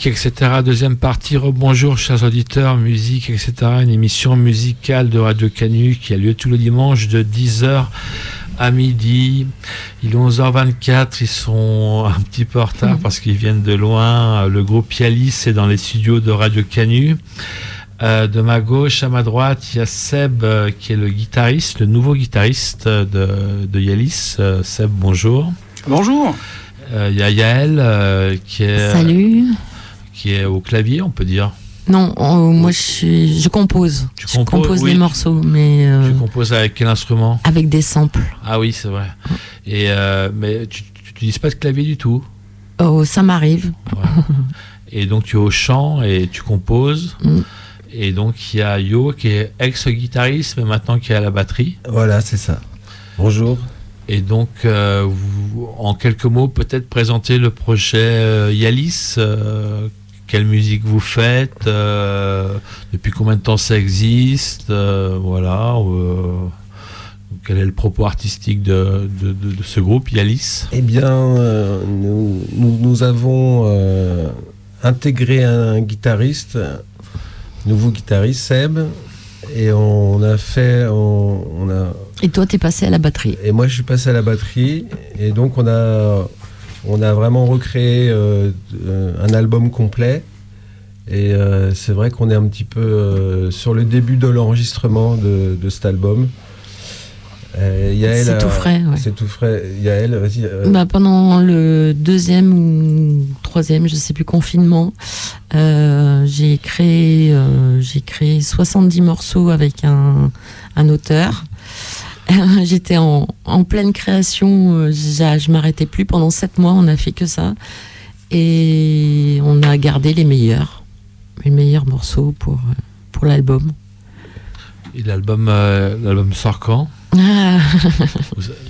Musique, etc. Deuxième partie, rebonjour chers auditeurs, musique, etc. Une émission musicale de Radio Canu qui a lieu tous les dimanches de 10h à midi. Il est 11h24, ils sont un petit peu en retard parce qu'ils viennent de loin. Le groupe Yalis est dans les studios de Radio Canu. Euh, de ma gauche à ma droite, il y a Seb euh, qui est le guitariste, le nouveau guitariste de, de Yalis. Euh, Seb, bonjour. Bonjour. Euh, Il y a Yael euh, qui, est, Salut. Qui est au clavier, on peut dire. Non, euh, moi je, suis- je compose. Tu je compose oui. des morceaux, mais euh, Tu composes avec quel instrument avec des samples. Ah oui, c'est vrai. Et euh, mais tu n'utilises pas de clavier du tout. Oh, ça m'arrive. Et donc tu es au chant et tu composes. Mm. Et donc il y a Yo qui est ex-guitariste mais maintenant qui est à la batterie. Voilà, c'est ça. Bonjour. Et donc euh, vous- en quelques mots peut-être présenter le projet euh, Yalis. Quelle musique vous faites euh, Depuis combien de temps ça existe euh, Voilà. euh, quel est le propos artistique de, de- de- de ce groupe Yalis? Eh bien, euh, nous, nous, nous avons euh, intégré un guitariste, nouveau guitariste, Seb, et on a fait, on, on a, Et toi, t'es passé à la batterie? et moi je suis passé à la batterie, et donc on a, on a vraiment recréé euh, euh, un album complet. Et euh, c'est vrai qu'on est un petit peu sur le début de l'enregistrement de, de cet album. Euh, C'est tout frais. ouais. C'est tout frais. Yael, vas-y. euh, Bah, pendant le deuxième ou troisième, je sais plus, confinement, euh, j'ai créé, j'ai créé 70 morceaux avec un, un auteur. J'étais en, en pleine création, euh, je m'arrêtais plus. Pendant sept mois, on a fait que ça. Et on a gardé les meilleurs, les meilleurs morceaux pour, euh, pour l'album. Et l'album euh, l'album sort quand? Ah,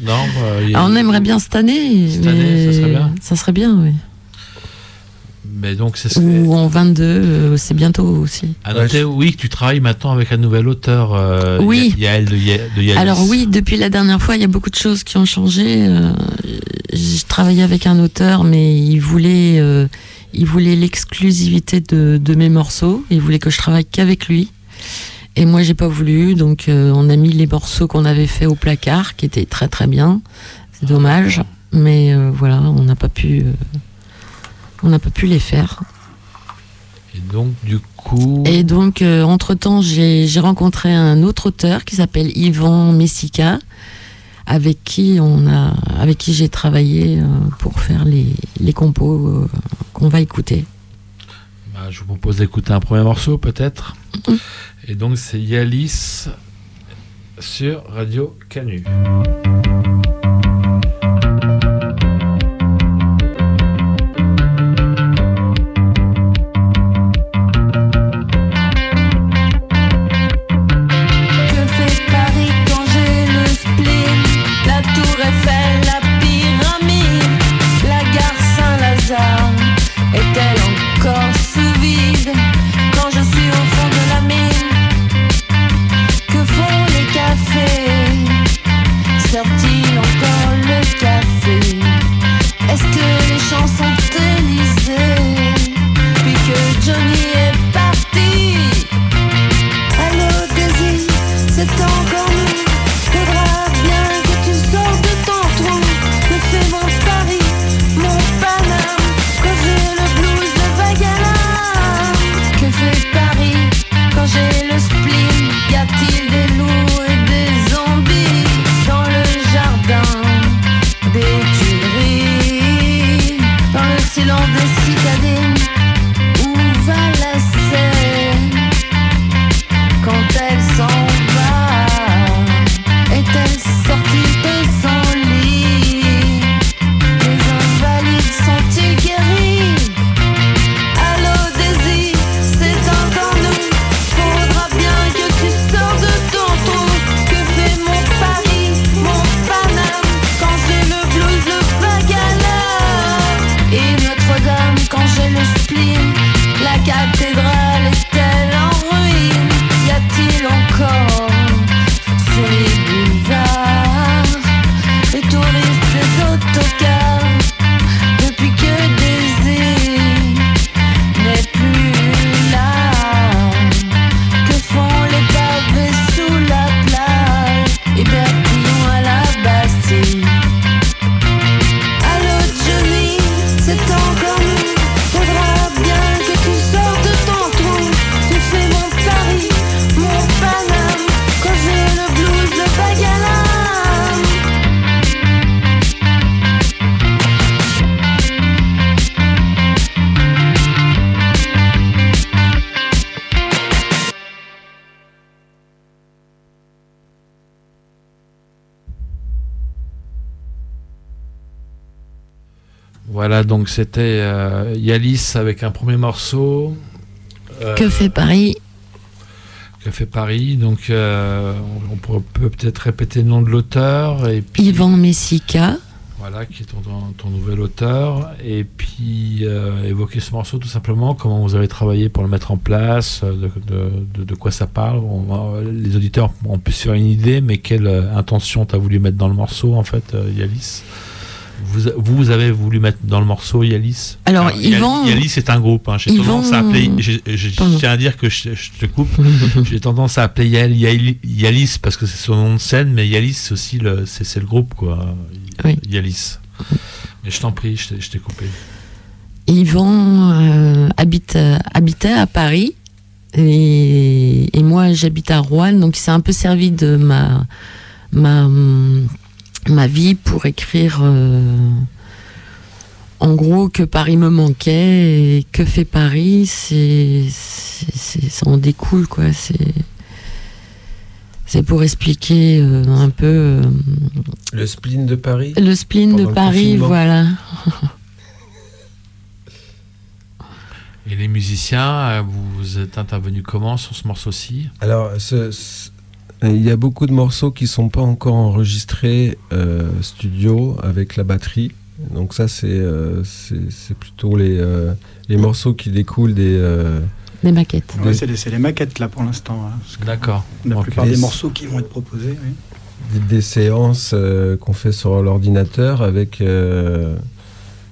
Non euh, a- Ah, on aimerait bien cette année. Cette année, ça serait bien. Ça serait bien, oui. Mais donc c'est ce Ou en 22, euh, c'est bientôt aussi. à noter, oui, que tu travailles maintenant avec un nouvel auteur, euh, Oui. Yael de, Ya- de Yalis. Alors oui, depuis la dernière fois, il y a beaucoup de choses qui ont changé. Euh, je travaillais avec un auteur, mais il voulait, euh, il voulait l'exclusivité de, de mes morceaux. Il voulait que je travaille qu'avec lui. Et moi, j'ai pas voulu, donc euh, on a mis les morceaux qu'on avait fait au placard, qui étaient très très bien. C'est dommage, mais euh, voilà, on n'a pas pu, euh, on n'a pas pu les faire. Et donc du coup, Et donc, euh, entre-temps, j'ai rencontré un autre auteur qui s'appelle Yvan Messica, avec qui, on a, avec qui j'ai travaillé euh, pour faire les, les compos euh, qu'on va écouter. bah, je vous propose d'écouter un premier morceau peut-être. Mhm. Et donc c'est Yalis sur Radio Canu. Voilà, donc c'était euh, Yalis avec un premier morceau. euh, Que fait Paris? Que fait Paris? Donc, euh, on peut peut-être répéter le nom de l'auteur. Et puis, Yvan Messica. Voilà, qui est ton, ton- ton nouvel auteur. Et puis, évoquer ce morceau tout simplement, comment vous avez travaillé pour le mettre en place, de, de- de- de quoi ça parle. On les auditeurs ont pu se faire une idée, mais quelle intention tu as voulu mettre dans le morceau, en fait, Yalis? Vous, vous avez voulu mettre dans le morceau Yalis Alors, Alors, Yvan- Yalis, c'est un groupe. hein. J'ai tendance à appeler. Je tiens à dire que je, je te coupe. J'ai tendance à appeler Yael- Yalis parce que c'est son nom de scène, mais Yalis, c'est aussi le, c'est, le groupe, quoi. Oui. Yalis. Mais je t'en prie, je t'ai, coupé. Yvan euh, habite, euh, habitait à Paris et, et moi j'habite à Rouen, donc il s'est un peu servi de ma, ma, ma vie pour écrire euh, en gros que Paris me manquait et que fait Paris, c'est, c'est, c'est- ça en découle quoi. C'est, c'est pour expliquer euh, un peu euh, Le spleen de Paris. le spleen de Paris, voilà. Et les musiciens, vous êtes intervenus comment sur ce morceau-ci? Alors, ce- ce- il y a beaucoup de morceaux qui sont pas encore enregistrés euh, studio avec la batterie. Donc ça, c'est euh, c'est plutôt les, euh, les morceaux qui découlent des... euh, Des maquettes. Ouais, c'est les, c'est les maquettes là pour l'instant. hein, D'accord. La Ok. plupart des morceaux qui vont être proposés. oui. des, des séances euh, qu'on fait sur l'ordinateur avec, euh,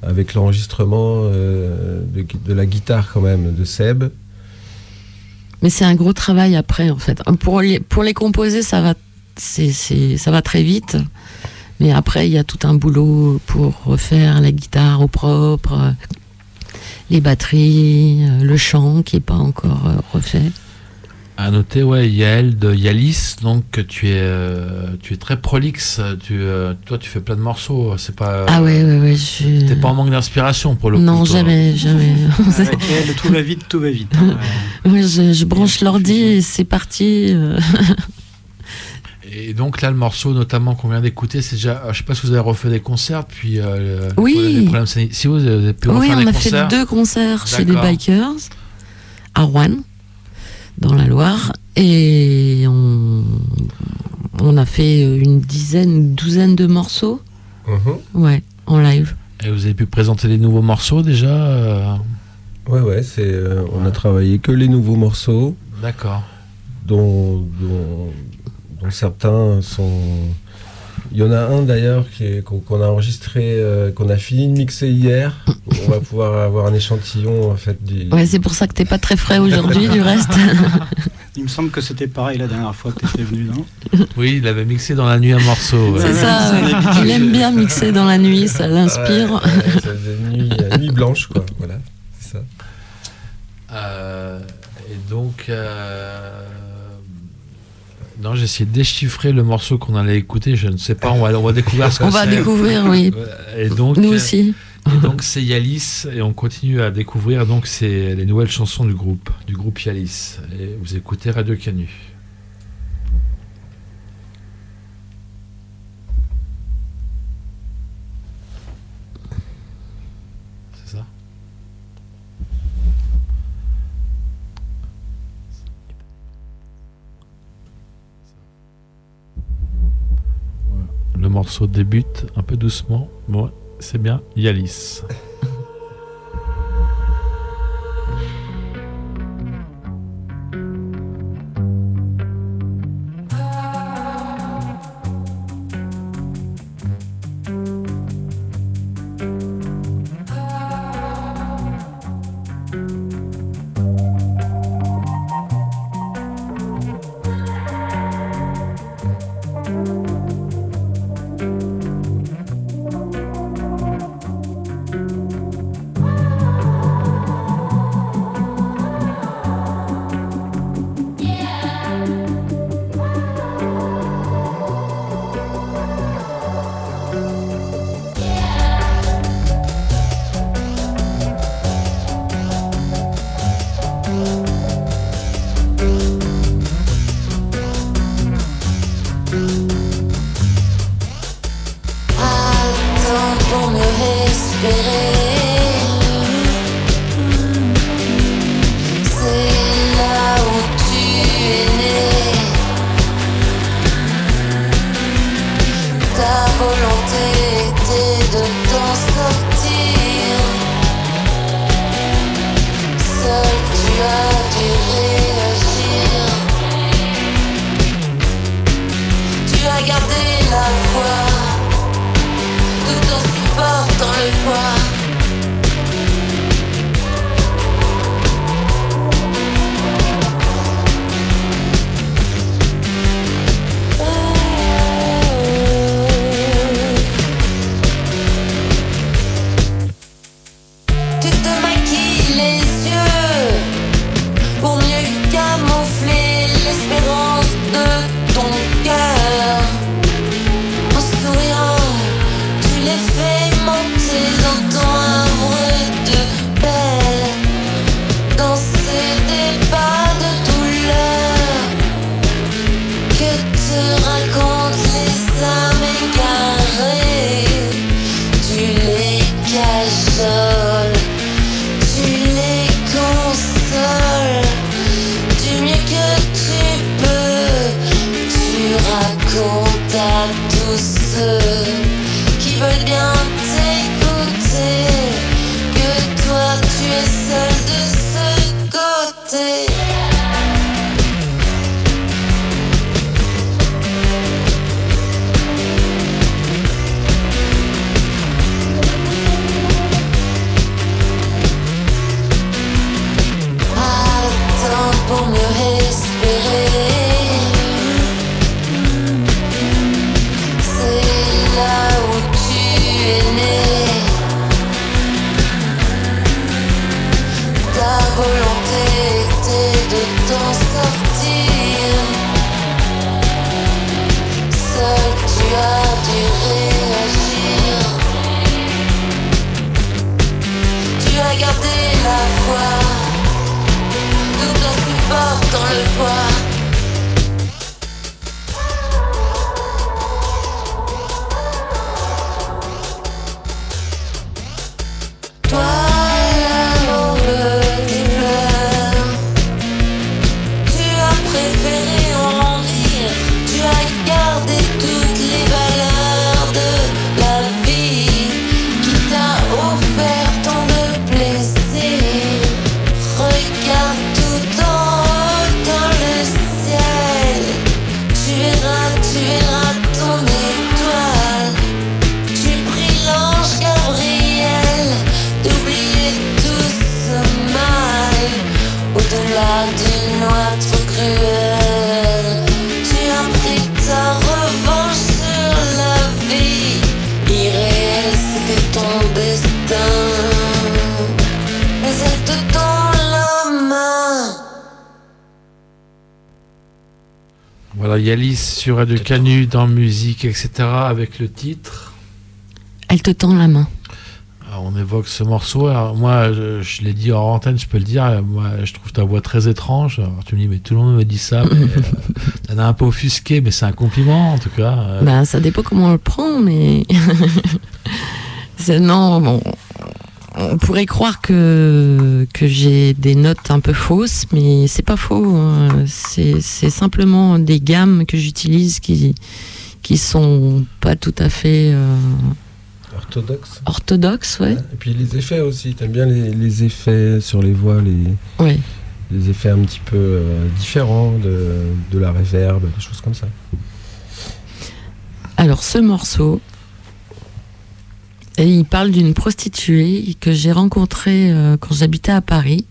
avec l'enregistrement euh, de la guitare quand même de Seb. Mais c'est un gros travail après, en fait. Pour les, pour les composer, ça va, c'est, c'est- ça va très vite. Mais après, il y a tout un boulot pour refaire la guitare au propre, les batteries, euh, le chant qui n'est pas encore euh, refait. À noter, ouais, Yael de Yalis, donc tu es, euh, tu es très prolixe. Tu, euh, toi, tu fais plein de morceaux. C'est pas. ah ouais, ouais, ouais. Je... T'es pas en manque d'inspiration pour le non, coup. toi. jamais, jamais. Avec elle, tout va vite, tout va vite. hein. Ouais, je, je branche l'ordi et c'est parti. euh. Et donc là, le morceau, notamment qu'on vient d'écouter, c'est déjà. Je sais pas si vous avez refait des concerts, puis. euh, Oui. problèmes-. Si vous avez pu Oui, refaire on des a concerts. fait deux concerts chez les. Bikers à Rouen, dans la Loire, et on, on a fait une dizaine, une douzaine de morceaux, ouais, en live. Et vous avez pu présenter les nouveaux morceaux déjà euh, Ouais, ouais, c'est, euh, on a travaillé que les nouveaux morceaux, D'accord. dont, dont, dont certains sont. Il y en a un d'ailleurs qui est- qu'on a enregistré, euh, qu'on a fini de mixer hier. On va pouvoir avoir un échantillon en fait du. Ouais, c'est pour ça que t'es pas très frais aujourd'hui, du reste. Il me semble que c'était pareil la dernière fois que tu étais venu, non? Oui, il avait mixé dans la nuit un morceau. ouais. C'est ça, ouais. il aime bien mixer dans la nuit, ça l'inspire. Ouais, nuit, une nuit blanche quoi. Voilà, c'est ça. Euh, et donc. euh, Non, j'ai essayé de déchiffrer le morceau qu'on allait écouter. Je ne sais pas, on va, on va découvrir ce On va découvrir, oui. Et donc, Nous aussi. Et donc c'est Yalis et on continue à découvrir donc les nouvelles chansons du groupe, du groupe Yalis. Et vous écoutez Radio Canu. C'est ça Voilà. Le morceau débute un peu doucement. Bon, c'est bien, Yalis. Sur Radio Canu dans musique, etc. avec le titre. Elle te tend la main. Alors, on évoque ce morceau. Alors, moi, je, je l'ai dit en antenne, je peux le dire. Moi, je trouve ta voix très étrange. Alors, tu me dis, mais tout le monde me dit ça. Mais, euh, t'en as un peu offusqué, mais c'est un compliment en tout cas. Euh, Bah, ça dépend comment on le prend, mais. C'est- non, bon. On pourrait croire que, que j'ai des notes un peu fausses, mais c'est pas faux. hein. C'est simplement des gammes que j'utilise qui, qui sont pas tout à fait euh, Orthodoxe. orthodoxes, ouais. Et puis les effets aussi, t'aimes bien les, les effets sur les voix, les, ouais. les effets un petit peu euh, différents de, de la réverb, des choses comme ça. Alors, ce morceau, et il parle d'une prostituée que j'ai rencontrée euh, quand j'habitais à Paris,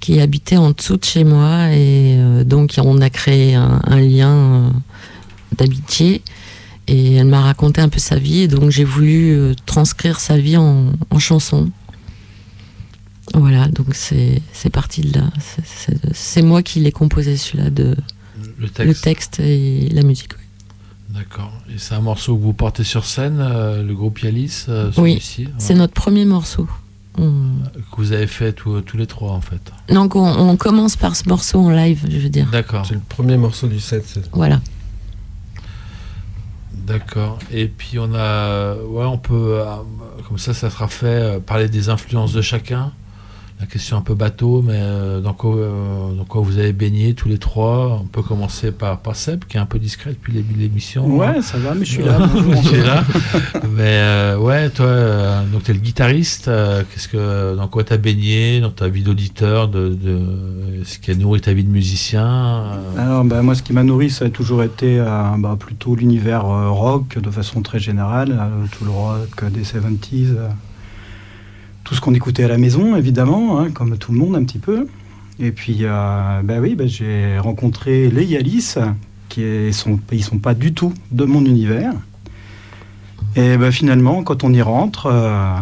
qui habitait en dessous de chez moi, et euh, donc on a créé un, un lien euh, d'amitié. Et elle m'a raconté un peu sa vie, et donc j'ai voulu transcrire sa vie en, en chanson. Voilà, donc c'est parti de là. C'est- moi qui l'ai composé, celui-là, de le le texte. et la musique. D'accord. Et c'est un morceau que vous portez sur scène, euh, le groupe Yalis, euh, Oui, celui-ci, C'est notre premier morceau. On- que vous avez fait tous- tous les trois en fait. Donc on, on commence par ce morceau en live, je veux dire. D'accord. C'est le premier morceau du set. c'est- Voilà. D'accord. Et puis on a, ouais, on peut, euh, comme ça, ça sera fait, euh, parler des influences de chacun. La question un peu bateau, mais euh, dans, quoi, euh, dans quoi vous avez baigné tous les trois? On peut commencer par, par Seb, qui est un peu discret depuis le début de l'émission. Ouais, ça va, mais je suis là. tu es là. Mais euh, ouais, toi, donc tu es le guitariste. qu'est-ce que, dans quoi tu as baigné Dans ta vie d'auditeur de, de, Ce qui a nourri ta vie de musicien Alors, bah, moi, ce qui m'a nourri, ça a toujours été bah, plutôt l'univers rock de façon très générale, tout le rock des 70s, euh, tout ce qu'on écoutait à la maison, évidemment, hein, comme tout le monde un petit peu. Et puis, euh, bah oui, bah, j'ai rencontré les Yalis, qui est- sont, ils sont pas du tout de mon univers. Et bah, finalement, quand on y rentre, euh,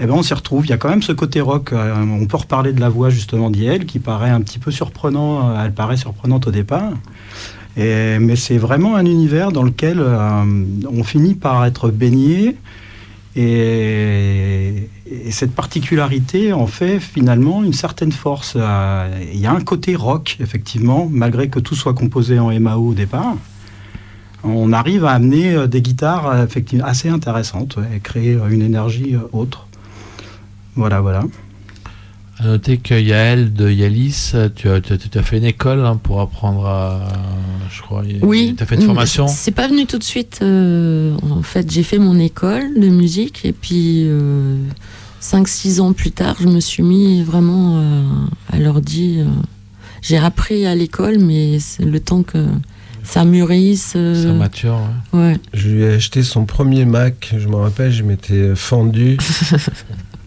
eh ben, on s'y retrouve. Il y a quand même ce côté rock. Euh, on peut reparler de la voix justement d'Yel, qui paraît un petit peu surprenant. euh, Elle paraît surprenante au départ. Et- mais c'est vraiment un univers dans lequel on finit par être baigné. Et, et cette particularité en fait finalement une certaine force. Euh, Il y a un côté rock, effectivement, malgré que tout soit composé en MAO au départ. On arrive à amener euh, des guitares euh, assez intéressantes et créer une énergie autre. Voilà, voilà. À noter que Yael de Yalis, tu as, tu as- tu as fait une école hein, pour apprendre à. Je crois. Oui. Tu as fait une formation C'est pas venu tout de suite. euh, en fait, j'ai fait mon école de musique et puis euh, 5-6 ans plus tard, je me suis mis vraiment euh, à l'ordi. euh. J'ai appris à l'école, mais c'est le temps que ça mûrisse. euh, Ça mature. ouais. ouais. Je lui ai acheté son premier Mac, je me rappelle, je m'étais fendu.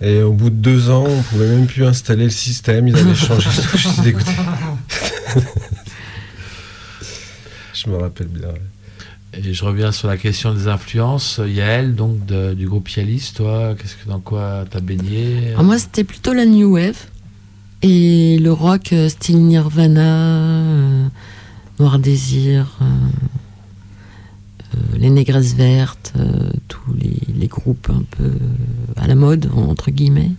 Et au bout de deux ans, on pouvait même plus installer le système, ils avaient changé tout, je suis dégoûté. je me rappelle bien. ouais. Et je reviens sur la question des influences. Yael, donc de- du groupe Yalis, toi, qu'est-ce que dans quoi t'as baigné Alors moi, c'était plutôt la new wave et le rock euh, style Nirvana, euh, Noir Désir, euh, euh, les Négresses Vertes, euh, tous les, les groupes un peu euh, à la mode entre guillemets.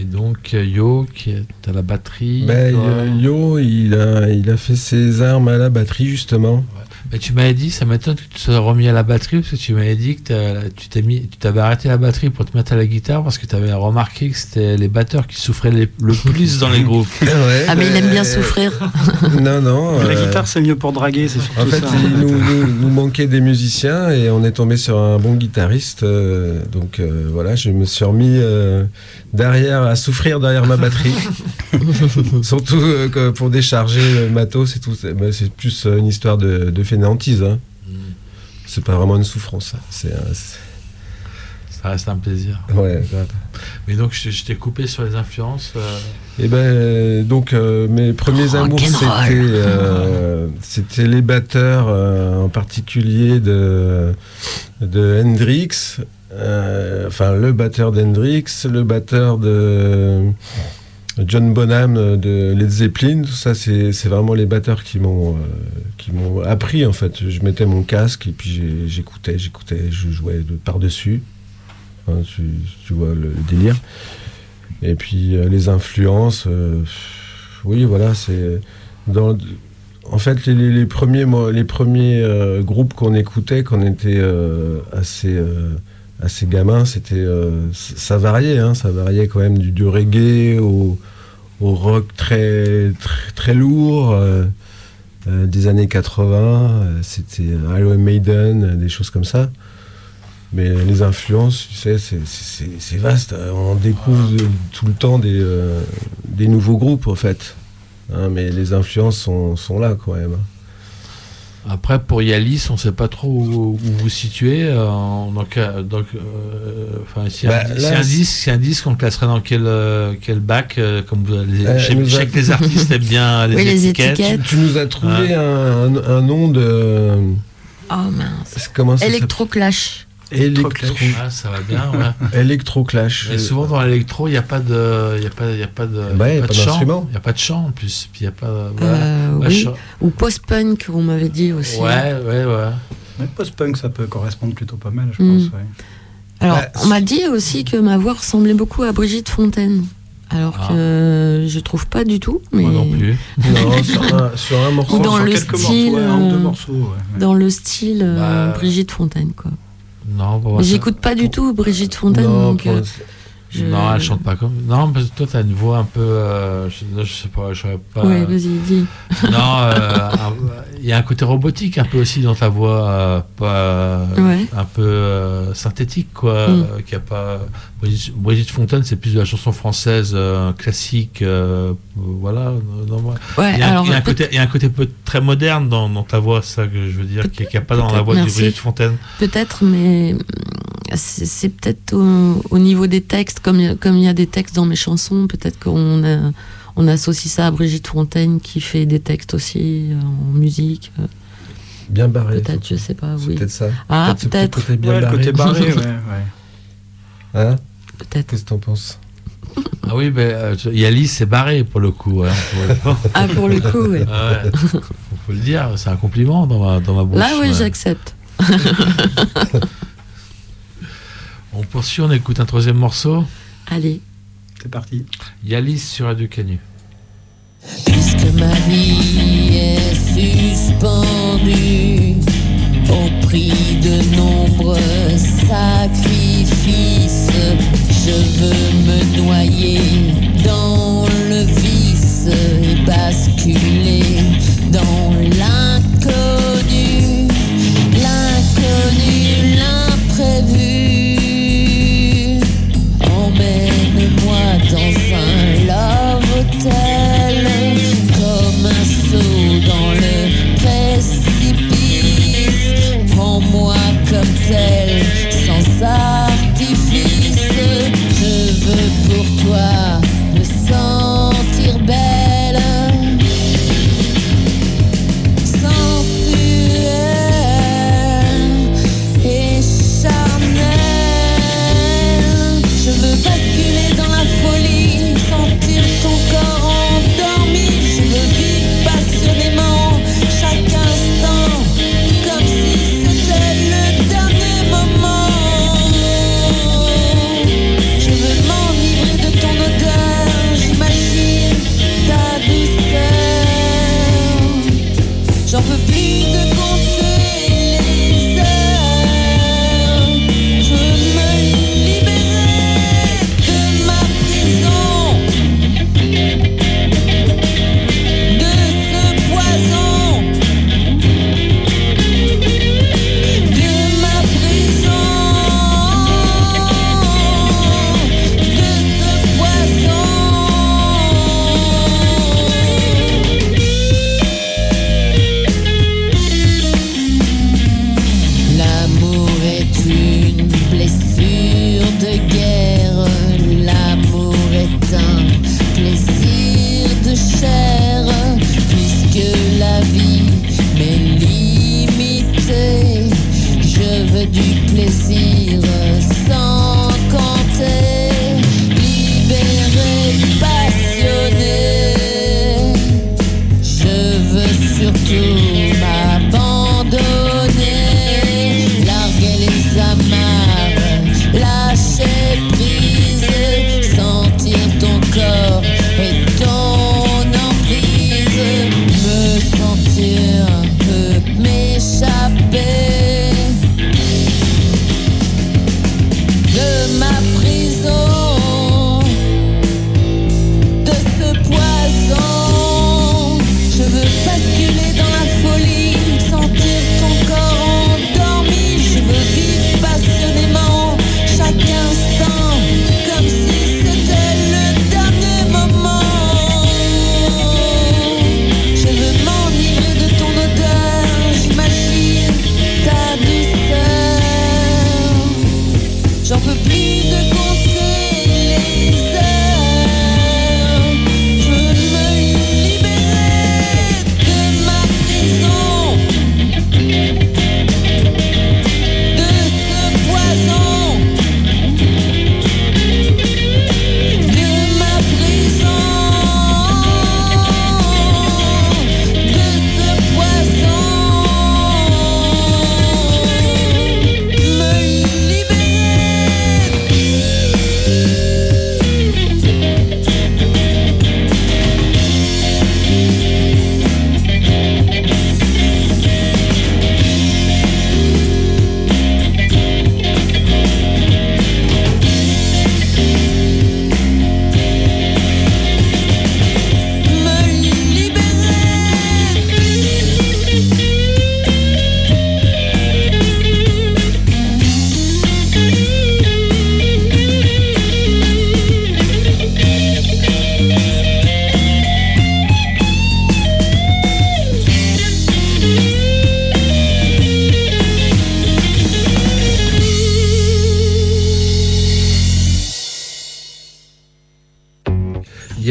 Et donc euh, Yo, qui est à la batterie. Ben, euh, Yo, il a, il a fait ses armes à la batterie, justement. Mais tu m'avais dit, ça m'étonne que tu te sois remis à la batterie, parce que tu m'avais dit que tu t'es mis, tu t'avais arrêté la batterie pour te mettre à la guitare, parce que tu avais remarqué que c'était les batteurs qui souffraient les- le plus dans les groupes. Ouais, Ah mais il ben, aime bien souffrir. Non, non. La euh, guitare, c'est mieux pour draguer, c'est surtout En fait, ça. il nous, nous, nous manquait des musiciens et on est tombé sur un bon guitariste. euh, donc euh, voilà, je me suis remis euh, derrière, à souffrir derrière ma batterie. Surtout euh, pour décharger le matos et tout. C'est bah, c'est plus euh, une histoire de, de fainéantise. hein. C'est pas vraiment une souffrance. hein. C'est un- c'est- Ça reste un plaisir. ouais. Mais donc, je, je t'ai coupé sur les influences. euh, Et ben donc euh, mes premiers amours c'était euh, c'était les batteurs euh, en particulier de de Hendrix euh, enfin le batteur d'Hendrix le batteur de John Bonham de Led Zeppelin tout ça c'est vraiment les batteurs qui m'ont euh, qui m'ont appris en fait je mettais mon casque et puis j'écoutais j'écoutais je jouais de par dessus tu, vois le délire et puis euh, les influences, euh, oui, voilà, c'est. En fait, les, les- les premiers, euh, groupes qu'on écoutait quand on était euh, assez, euh, assez gamin, c'était, euh, ça variait, hein, ça variait quand même du, du reggae au, au rock très, très, très lourd. euh, euh, des années 80, euh, c'était Iron Maiden, des choses comme ça. Mais les influences, tu sais, c'est- vaste. Euh, On découvre tout le temps des, des nouveaux groupes, en fait. Hein, mais les influences sont, sont là, quand même. Après, pour Yalis, on ne sait pas trop où, où vous situez. euh, donc, euh, donc, euh, si, Bah, un, là, si un c'est- disque, si un disque, on le classerait dans quel, euh, quel bac euh, comme vous, les, Euh, je sais- que les artistes aiment bien les Oui, les étiquettes. Tu, tu nous as trouvé un, un- un nom de. Oh mince. Comment ça s'appelle? Electroclash. Electro, Ah, ça va bien, ouais. Electroclash. Mais souvent dans l'électro, il n'y a pas de, il y a pas, il y a pas de, Bah, y y a a pas de chant. d'instrument. Il n'y a pas de chant en plus. Puis il y a pas. Voilà. Euh, oui. chant. Ou post-punk, on m'avait dit aussi. ouais, ouais, ouais. Mais post-punk, ça peut correspondre plutôt pas mal, je Mm. pense. ouais. Alors, Bah, on m'a dit aussi que ma voix ressemblait beaucoup à Brigitte Fontaine. Alors Ah. que je trouve pas du tout. Mais Moi non plus. Non, sur un, sur un morceau. Ou dans Sur le quelques style, morceaux, ouais, un ou deux morceaux. ouais, ouais. Dans le style euh, Brigitte Fontaine, quoi. Non, j'écoute pas du tout Brigitte Fontaine, Non, donc pour- euh, je- Non, elle chante pas comme. Non, parce que toi, t'as une voix un peu. euh, je, je sais pas, je saurais pas. Ouais, vas-y, dis. non, euh, il y a un côté robotique un peu aussi dans ta voix, euh, pas, Ouais. un peu synthétique, quoi. Mm. qui a pas. Brigitte, Brigitte Fontaine, c'est plus de la chanson française classique, voilà. non, moi- Ouais, Il y a, alors il y a un côté, il y a un côté peu, très moderne dans, dans ta voix, ça que je veux dire, qui n'y a pas dans la voix de. Brigitte Fontaine. peut-être, mais c'est c'est peut-être au, au niveau des textes, comme il y a- comme il y a des textes dans mes chansons, peut-être qu'on a- on associe ça à Brigitte Fontaine qui fait des textes aussi euh, en musique. euh, Bien barré. Peut-être, je sais pas, C'est oui. peut-être ça. Ah, peut-être, côté bien Ouais, le barré. côté barré, ouais, ouais. Hein peut-être. Qu'est-ce que t'en penses? Ah oui, mais euh, Yalis, c'est barré pour le coup. hein, pour le- Ah, pour le coup, ouais. Ah ouais. faut, faut le dire, c'est un compliment dans ma, dans ma bouche. Là, oui, ouais. j'accepte. On poursuit, on écoute un troisième morceau. Allez. C'est parti. Yalis sur Radio Canu. Puisque ma vie est suspendue au prix de nombreux sacrifices, je veux me noyer dans le vice et basculer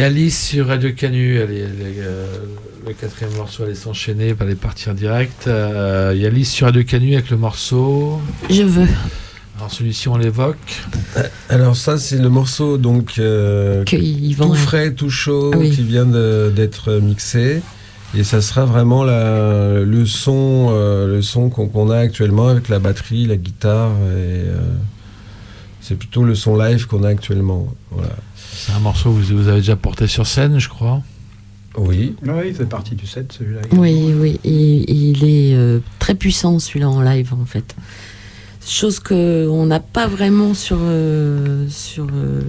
Yalis sur Radio Canu, elle est- elle est, euh, le quatrième morceau allait s'enchaîner, elle allait partir direct. Euh, Yalis sur Radio Canu avec le morceau. Je veux Alors celui-ci on l'évoque. Alors ça, c'est le morceau donc euh, tout frais, tout chaud, Ah oui. qui vient d'être mixé. Et ça sera vraiment la- le son, euh, le son qu'on a actuellement avec la batterie, la guitare. Et, euh, c'est plutôt le son live qu'on a actuellement. Voilà. C'est un morceau que vous, vous avez déjà porté sur scène, je crois. Oui. Oui, il fait partie du set, celui-là. Oui, oui, et, il est euh, très puissant celui-là en live en fait. Chose que on n'a pas vraiment sur euh, sur euh,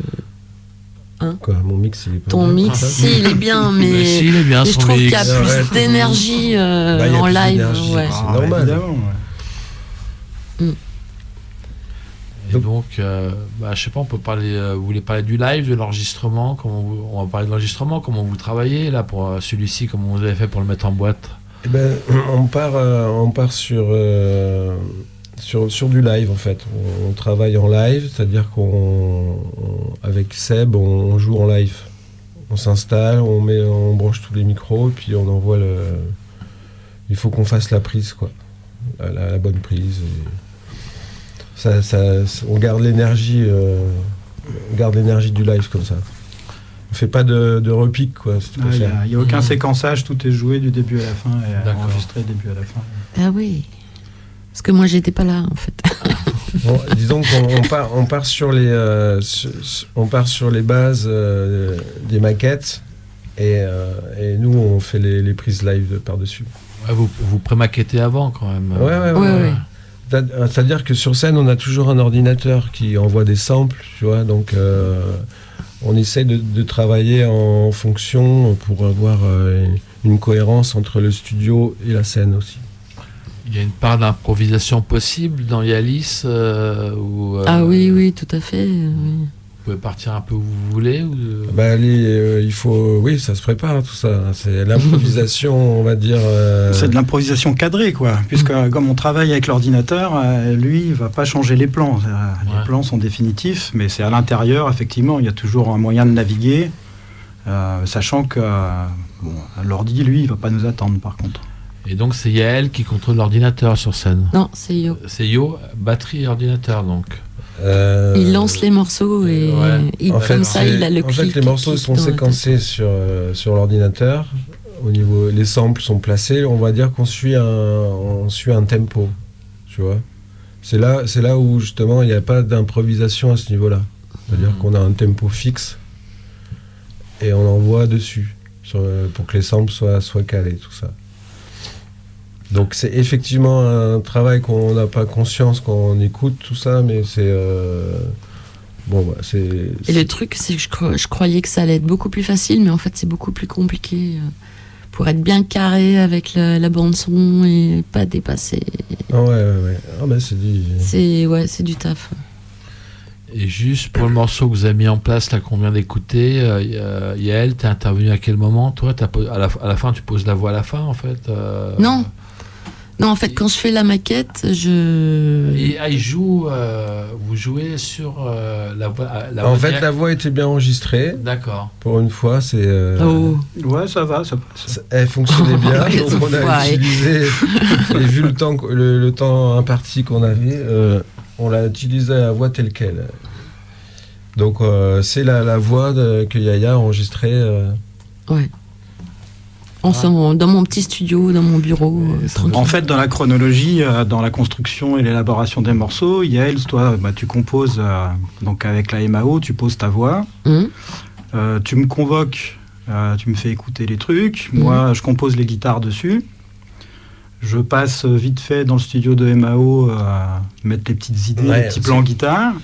Quoi, mon mix, il est pas ton bien, mix. ça Si, il est bien, mais, Mais si, il est bien mais je trouve qu'il y a plus d'énergie euh, Bah, en plus live. Ouais. C'est normal. Évidemment, ouais. Et donc, euh, bah, je sais pas, on peut parler. euh, vous voulez parler du live, de l'enregistrement comment vous- On va parler de l'enregistrement, comment vous travaillez là pour euh, celui-ci, comment vous avez fait pour le mettre en boîte? Eh ben, on part, euh, on part sur, sur, sur du live en fait. On, on travaille en live, c'est-à-dire qu'on, on- avec Seb, on, on joue en live. On s'installe, on met, on branche tous les micros, puis on envoie le. Il faut qu'on fasse la prise, quoi, la, la- la bonne prise. et ça, ça- on garde l'énergie, euh, on garde l'énergie du live comme ça. On fait pas de, de repique, quoi. si tu Ah, Il n'y a, il y a aucun Mhm. séquençage, tout est joué du début à la fin et enregistré du début à la fin. Ah oui. Parce que moi j'étais pas là en fait. Bon, disons qu'on on part, on part sur les, euh, sur- on part sur les bases euh, des maquettes et, euh, et nous on fait les, les prises live de- par-dessus. Ouais, vous, vous prémaquettez avant quand même. Ouais, ouais, ouais. Ouais, ouais. C'est- C'est-à-dire que sur scène on a toujours un ordinateur qui envoie des samples, tu vois, donc euh, on essaie de, de travailler en fonction pour avoir euh, une cohérence entre le studio et la scène aussi. Il y a une part d'improvisation possible dans Yalis euh, où, euh, Ah oui, oui, tout à fait. oui. Vous pouvez partir un peu où vous voulez ou... Bah, les, euh, il faut, oui, ça se prépare tout ça. C'est l'improvisation, on va dire. euh, C'est de l'improvisation cadrée, quoi. Puisque euh, comme on travaille avec l'ordinateur, euh, lui, il va pas changer les plans. Ouais. Les plans sont définitifs, mais c'est à l'intérieur, effectivement, il y a toujours un moyen de naviguer Euh, sachant que euh, bon, l'ordi, lui, il va pas nous attendre par contre. Et donc c'est Yael qui contrôle l'ordinateur sur scène. Non, c'est Yo. C'est Yo, batterie et ordinateur donc. Euh, Il lance les morceaux et Ouais. il- en fait, comme ça, il a le En clic. fait, les morceaux sont séquencés sur, euh, sur l'ordinateur. Au niveau, les samples sont placés. On va dire qu'on suit un, on suit un tempo. Tu vois. C'est là, c'est là où justement il n'y a pas d'improvisation à ce niveau-là. C'est-à-dire Mhm. qu'on a un tempo fixe et on envoie dessus sur- pour que les samples soient, soient calés, tout ça. Donc c'est effectivement un travail qu'on n'a pas conscience quand on écoute tout ça, mais c'est euh, bon, bah, c'est. Et le truc, c'est que je, cro- je croyais que ça allait être beaucoup plus facile, mais en fait, c'est beaucoup plus compliqué. euh, Pour être bien carré avec la, la bande son et pas dépasser. Ah ouais, ouais, ouais. Ah bah c'est du. C'est ouais, c'est du taf. Et juste pour le morceau que vous avez mis en place là qu'on vient d'écouter, euh, Yael, t'es intervenu à quel moment Toi, t'as po- à la, à la fin, tu poses la voix à la fin en fait euh, Non. Non, en fait, quand je fais la maquette, je. Et il joue, euh, vous jouez sur euh, la voix. la En fait, la voix était bien enregistrée. D'accord. Pour une fois, c'est. euh, Oh. Ouais, ça va, ça passe. Elle fonctionnait bien, donc on a utilisé. et vu le temps, le, le temps imparti qu'on avait, euh, on l'a utilisé à la voix telle qu'elle. Donc euh, c'est la, la voix de- que Yaya a enregistrée. Ouais. En s'en- dans mon petit studio, dans mon bureau, euh. En fait, dans la chronologie, euh, dans la construction et l'élaboration des morceaux, Yael, toi, bah, tu composes euh, donc avec la MAO, tu poses ta voix, euh, tu me convoques, euh, tu me fais écouter les trucs, Mhm. moi je compose les guitares dessus. Je passe vite fait dans le studio de MAO, euh, mettre les petites idées, Ouais, les petits plans guitare.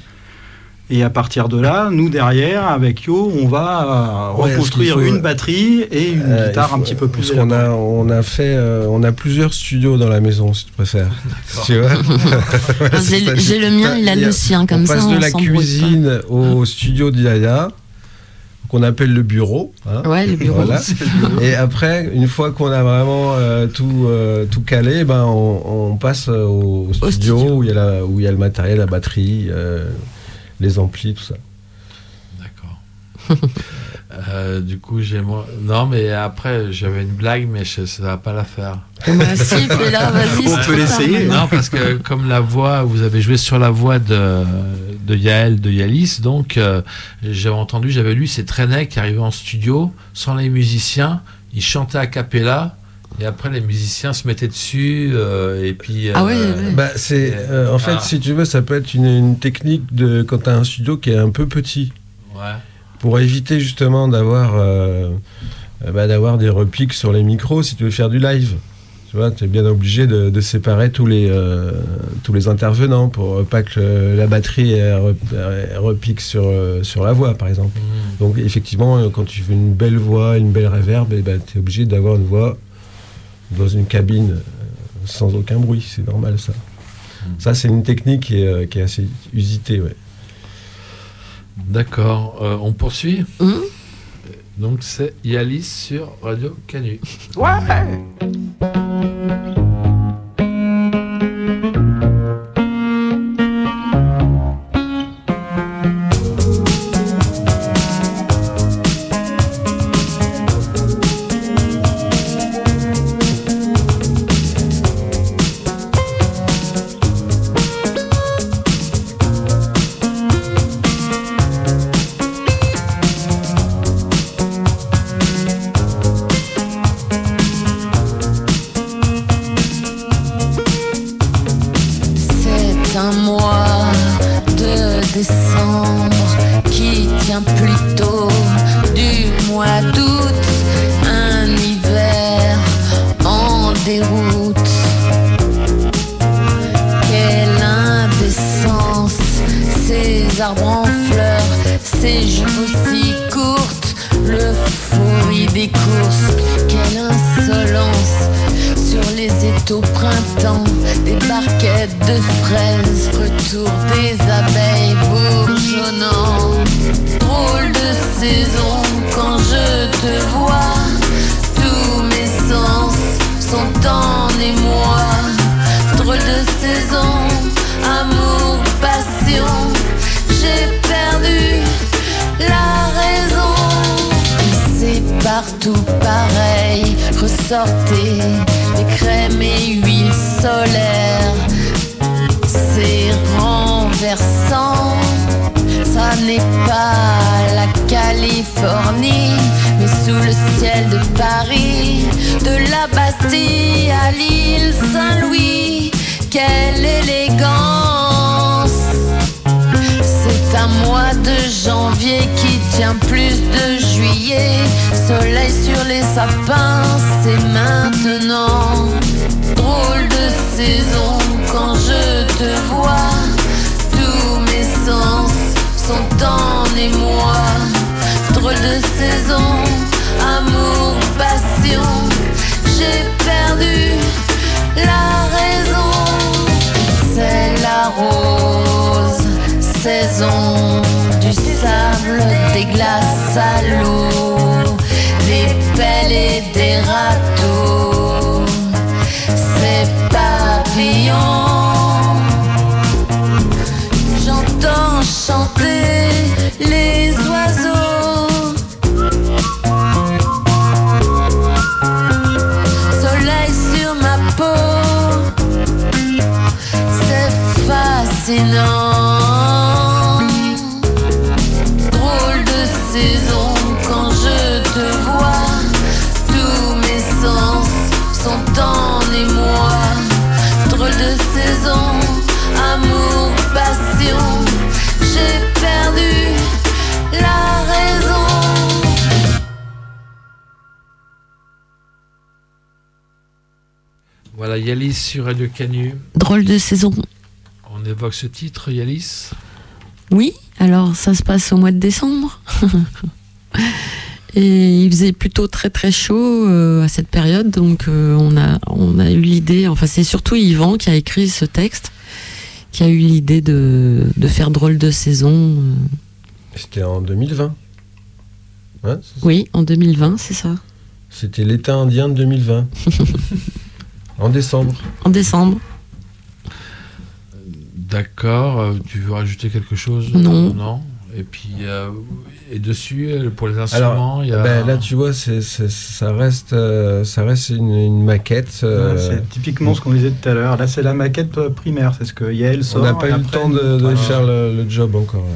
Et à partir de là, nous derrière, avec Yo, on va euh, Ouais, reconstruire faut- une batterie et une euh, guitare faut- un petit peu plus Parce qu'on a, on a fait, euh, on a plusieurs studios dans la maison, si tu préfères. Tu vois Ah, J'ai le mien, il a le sien, comme on ça passe on de la pas. cuisine au studio d'Yaya, qu'on appelle le bureau. hein. Ouais, le bureau. Voilà. Et après, une fois qu'on a vraiment euh, tout, euh, tout calé, ben on, on passe au, studio, studio. Où, il y a la- où il y a le matériel, la batterie, euh, les amplis, tout ça. D'accord. Euh, du coup, j'ai moi. Non, mais après, j'avais une blague, mais je, ça va pas la faire. Bah, si, vas-y. On peut l'essayer. Non, parce que comme la voix, vous avez joué sur la voix de, de Yael, de Yalis, donc euh, j'avais entendu, j'avais lu, c'est Trenet qui arrivait en studio sans les musiciens, il chantait a cappella. Et après, les musiciens se mettaient dessus, euh, et puis. Ah ouais, euh, ouais. Bah, c'est, euh, en fait, Ah. si tu veux, ça peut être une, une technique de quand tu as un studio qui est un peu petit. ouais. pour éviter justement d'avoir bah, d'avoir des repliques sur les micros si tu veux faire du live. Tu vois, tu es bien obligé de, de séparer tous les, euh, tous les intervenants pour pas que le- la batterie elle, re- elle repique sur, sur la voix, par exemple. Mm. Donc, effectivement, quand tu veux une belle voix, une belle réverb, tu es obligé d'avoir une voix dans une cabine euh, sans aucun bruit. C'est normal, ça. Ça, c'est une technique qui est, euh, qui est assez usitée, ouais. D'accord. Euh, on poursuit Hum Donc, c'est Yalis sur Radio Canu. C'est sont en émoi. Drôle de saison, amour, passion. J'ai perdu la raison. C'est la rose, saison du sable, des glaces à l'eau, des pelles et des râteaux. Voilà, Yalis sur Radio Canu. Drôle de saison. On évoque ce titre, Yalis. Oui, alors ça se passe au mois de décembre. Et il faisait plutôt très très chaud euh, à cette période, donc euh, on, a, on a eu l'idée, enfin c'est surtout Yvan qui a écrit ce texte, qui a eu l'idée de, de faire drôle de saison. euh, C'était en 2020. Hein, oui, en 2020, c'est ça, C'était l'été indien de 2020. en décembre. en décembre. D'accord. euh, Tu veux rajouter quelque chose? Non. Non. Et puis, euh, et dessus, euh, pour les instruments, il y a. ben, là, tu vois, c'est, c'est- ça reste, euh, ça reste une, une maquette. euh, Ouais, C'est typiquement ce qu'on disait tout à l'heure. Là, c'est la maquette primaire. C'est ce que Yael on sort. n'a pas eu le temps de, faire le, le job encore.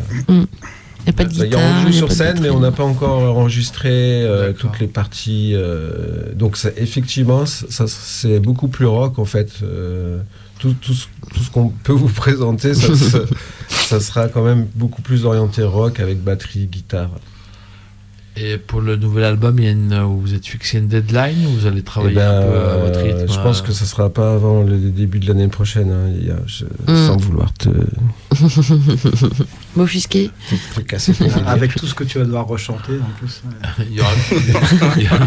Il n'y a pas de C'est-à-dire, guitare. on il joue y a sur scène, mais on n'a pas encore enregistré euh, toutes les parties. euh, donc, ça- effectivement, ça, ça- c'est beaucoup plus rock en fait. euh, tout, tout ce, tout ce qu'on peut vous présenter, ça, ça- ça sera quand même beaucoup plus orienté rock avec batterie, guitare. Et pour le nouvel album, il y a une, vous êtes fixé une deadline ou vous allez Eh travailler ben, un peu à votre euh, rythme je pense euh, que ça sera pas avant le début de l'année prochaine. hein. Il y a- je- Mm. Sans vouloir te, M'offusquer. Avec tout ce que tu vas devoir rechanter en plus. il, y aura, il, y aura,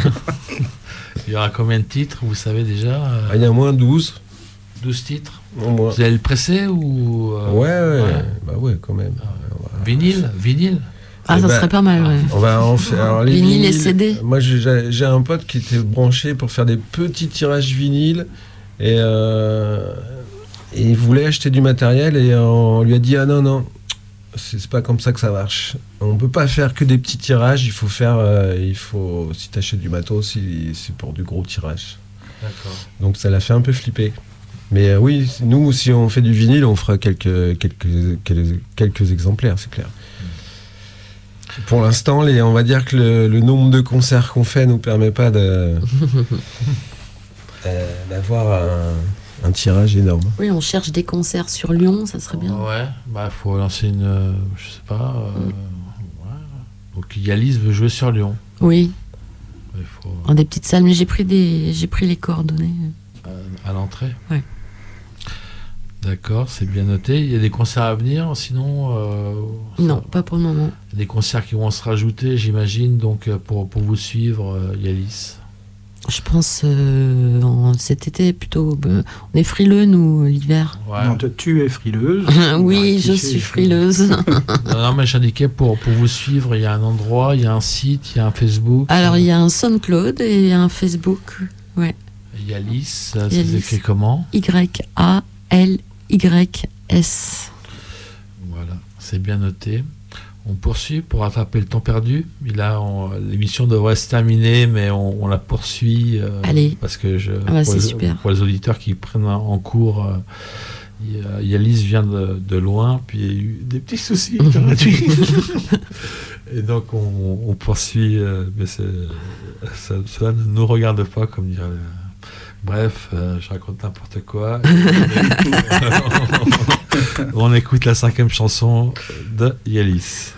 il y aura combien de titres, vous savez déjà euh, Ah, il y a moins 12 12 titres? Vous allez le presser ou. euh, Ouais, ouais, ouais. bah ouais, quand même. Ah Vinyle? Vinyle? Ah, Eh ça ben, serait pas mal, ouais. On va en faire. Alors, les Vinyle et CD. Moi, j'ai- un pote qui était branché pour faire des petits tirages vinyles et, euh, et il voulait acheter du matériel et on lui a dit ah non non. C'est pas comme ça que ça marche. On peut pas faire que des petits tirages. Il faut faire, euh, il faut si t'achètes du matos, c'est pour du gros tirage. Donc ça l'a fait un peu flipper. Mais euh, oui, nous, si on fait du vinyle, on fera quelques, quelques, quelques, quelques exemplaires, c'est clair. Pour l'instant, on va dire que le, le nombre de concerts qu'on fait nous permet pas euh, d'avoir un, un tirage énorme. Oui, on cherche des concerts sur Lyon, ça serait bien. Ouais, bah faut lancer une. euh, je sais pas. euh, ouais. Donc Yalis veut jouer sur Lyon. Oui, Il faut. dans des petites salles, mais j'ai pris, des... j'ai pris les coordonnées. euh, à l'entrée Ouais. D'accord, c'est bien noté. Il y a des concerts à venir, sinon euh, ça- Non, pas pour le moment. il y a des concerts qui vont se rajouter, j'imagine, donc euh, pour, pour vous suivre, euh, Yalis. Je pense euh, en- cet été plutôt. euh, on est frileux, nous, l'hiver. Ouais. Non, tu es frileuse. oui, je suis frileuse. non, non, mais j'indiquais pour, pour vous suivre, il y a un endroit, il y a un site, il y a un Facebook. Alors, il y a un SoundCloud et un Facebook. Yalis, euh, ça Yalis. s'écrit comment? Y-A-L-Y-S. Voilà, c'est bien noté. On poursuit pour rattraper le temps perdu. Et là, on- l'émission devrait se terminer, mais on, on la poursuit. euh, Allez. Parce que je, Ah bah, pour, les, super. pour les auditeurs qui prennent en- cours, euh, Yalis vient de, de loin, puis il y a eu des petits soucis. Et donc, on, on poursuit. euh, mais ça, cela ne nous regarde pas, comme dirait. le- Bref, euh, je raconte n'importe quoi. on écoute la cinquième chanson de Yalis.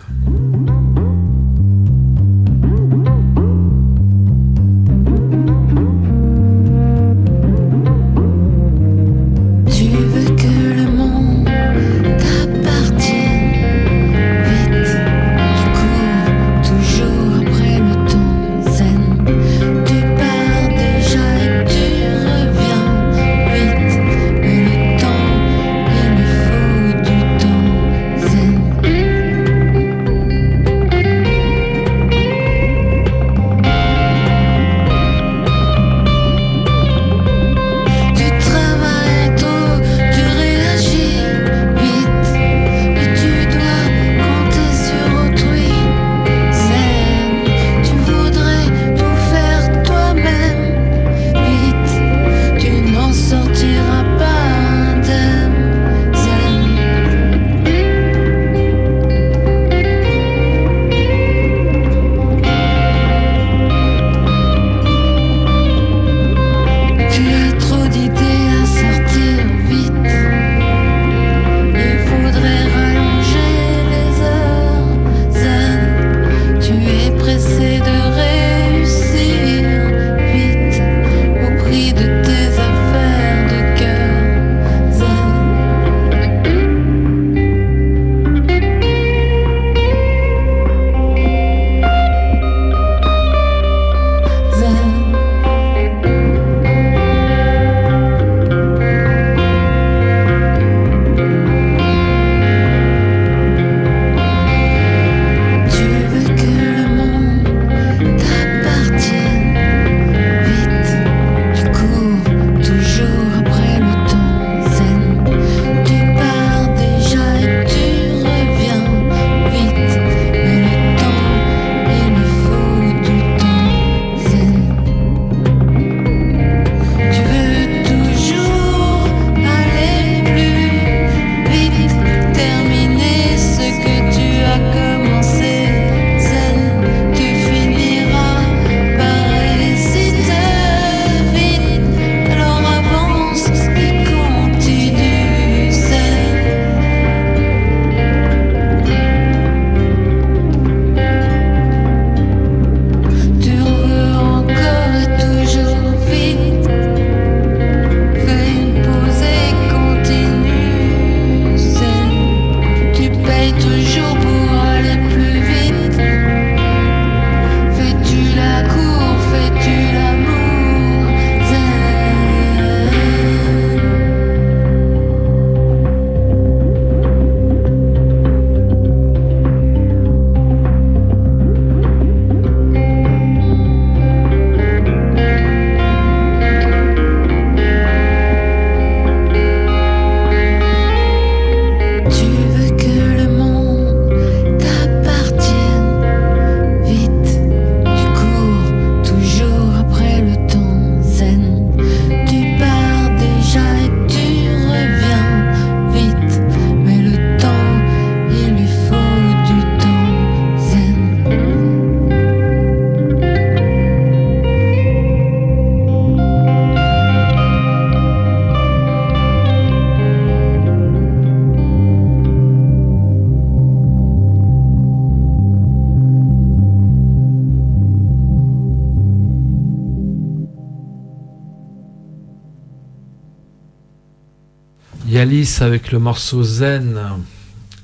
Avec le morceau Zen.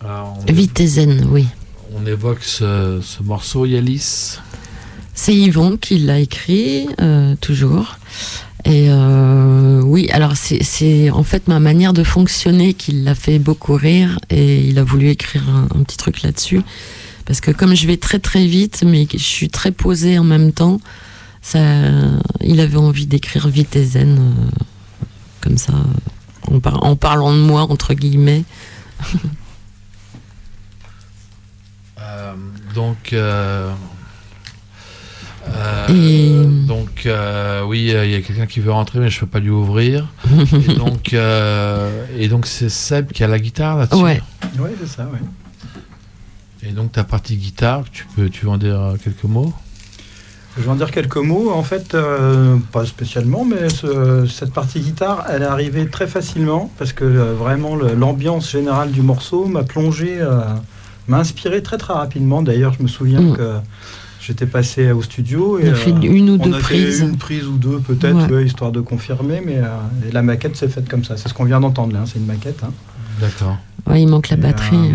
Alors, on, Vite et zen, oui. on évoque ce, ce morceau Yalis. C'est Yvon qui l'a écrit, euh, toujours. Et euh, oui, alors c'est- en fait ma manière de fonctionner qui l'a fait beaucoup rire et il a voulu écrire un, un petit truc là-dessus. Parce que comme je vais très très vite, mais je suis très posée en même temps, ça, il avait envie d'écrire vite et zen, euh, comme ça, en, par- en parlant de moi, entre guillemets. Euh, Donc, euh, euh, Et- donc euh, oui, euh, il y a quelqu'un qui veut rentrer, mais je peux pas lui ouvrir. et donc, euh, et donc c'est Seb qui a la guitare là-dessus. Ouais. Oui, c'est ça, ouais. Et donc ta partie guitare, tu peux, tu veux en dire quelques mots? Je vais en dire quelques mots. En fait, euh, pas spécialement, mais ce- cette partie guitare, elle est arrivée très facilement parce que euh, vraiment l'ambiance générale du morceau m'a plongé, euh, m'a inspiré très très rapidement. D'ailleurs, je me souviens Mm. que j'étais passé au studio et On a fait euh, une ou on deux a prises. fait une prise ou deux peut-être, Ouais. ouais, histoire de confirmer, mais euh, et la maquette s'est faite comme ça. C'est ce qu'on vient d'entendre là, hein, c'est une maquette. hein. D'accord. Ouais, il manque la Et, batterie.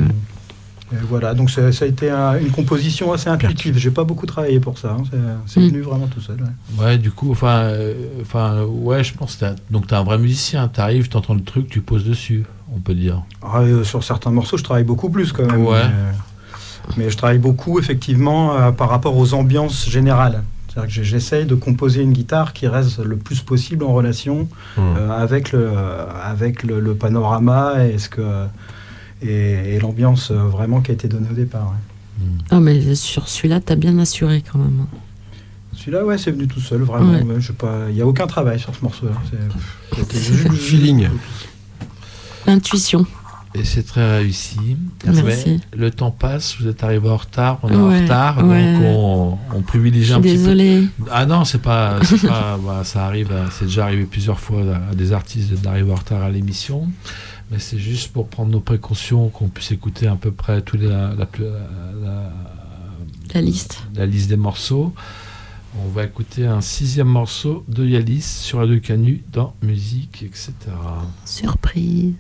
Euh, euh. et voilà, donc ça, ça a été un- une composition assez intuitive. J'ai pas beaucoup travaillé pour ça. hein. C'est Mm. venu vraiment tout seul. ouais. Ouais, du coup, enfin, euh, enfin, ouais, je pense. que t'as- Donc t'es un vrai musicien. T'arrives, t'entends le truc, tu poses dessus, on peut dire. Ah, euh, sur certains morceaux, je travaille beaucoup plus quand même. Ouais. Mais, mais je travaille beaucoup effectivement euh, par rapport aux ambiances générales. C'est-à-dire que j'ai- j'essaye de composer une guitare qui reste le plus possible en relation Hmm. euh, avec le, euh, avec le, le panorama et, ce que, et, et l'ambiance euh, vraiment qui a été donnée au départ. ouais. Hmm. Ah, mais sur celui-là, t'as bien assuré quand même. Celui-là, ouais, c'est venu tout seul, vraiment. Ouais. Ouais, pas- Il n'y a aucun travail sur ce morceau-là. C'est- c'était juste- Feeling. Intuition. Et c'est très réussi. Merci. Le temps passe, vous êtes arrivé en retard, on est en retard, ouais. donc on, on privilégie un petit peu. Ah non, c'est pas, c'est pas bah, ça arrive, à- c'est déjà arrivé plusieurs fois à, à des artistes d'arriver en retard à l'émission, mais c'est juste pour prendre nos précautions, qu'on puisse écouter à peu près tous les, la, la, la- La liste. la liste des morceaux. On va écouter un sixième morceau de Yalis sur la deux Canu dans musique, etc. Surprise.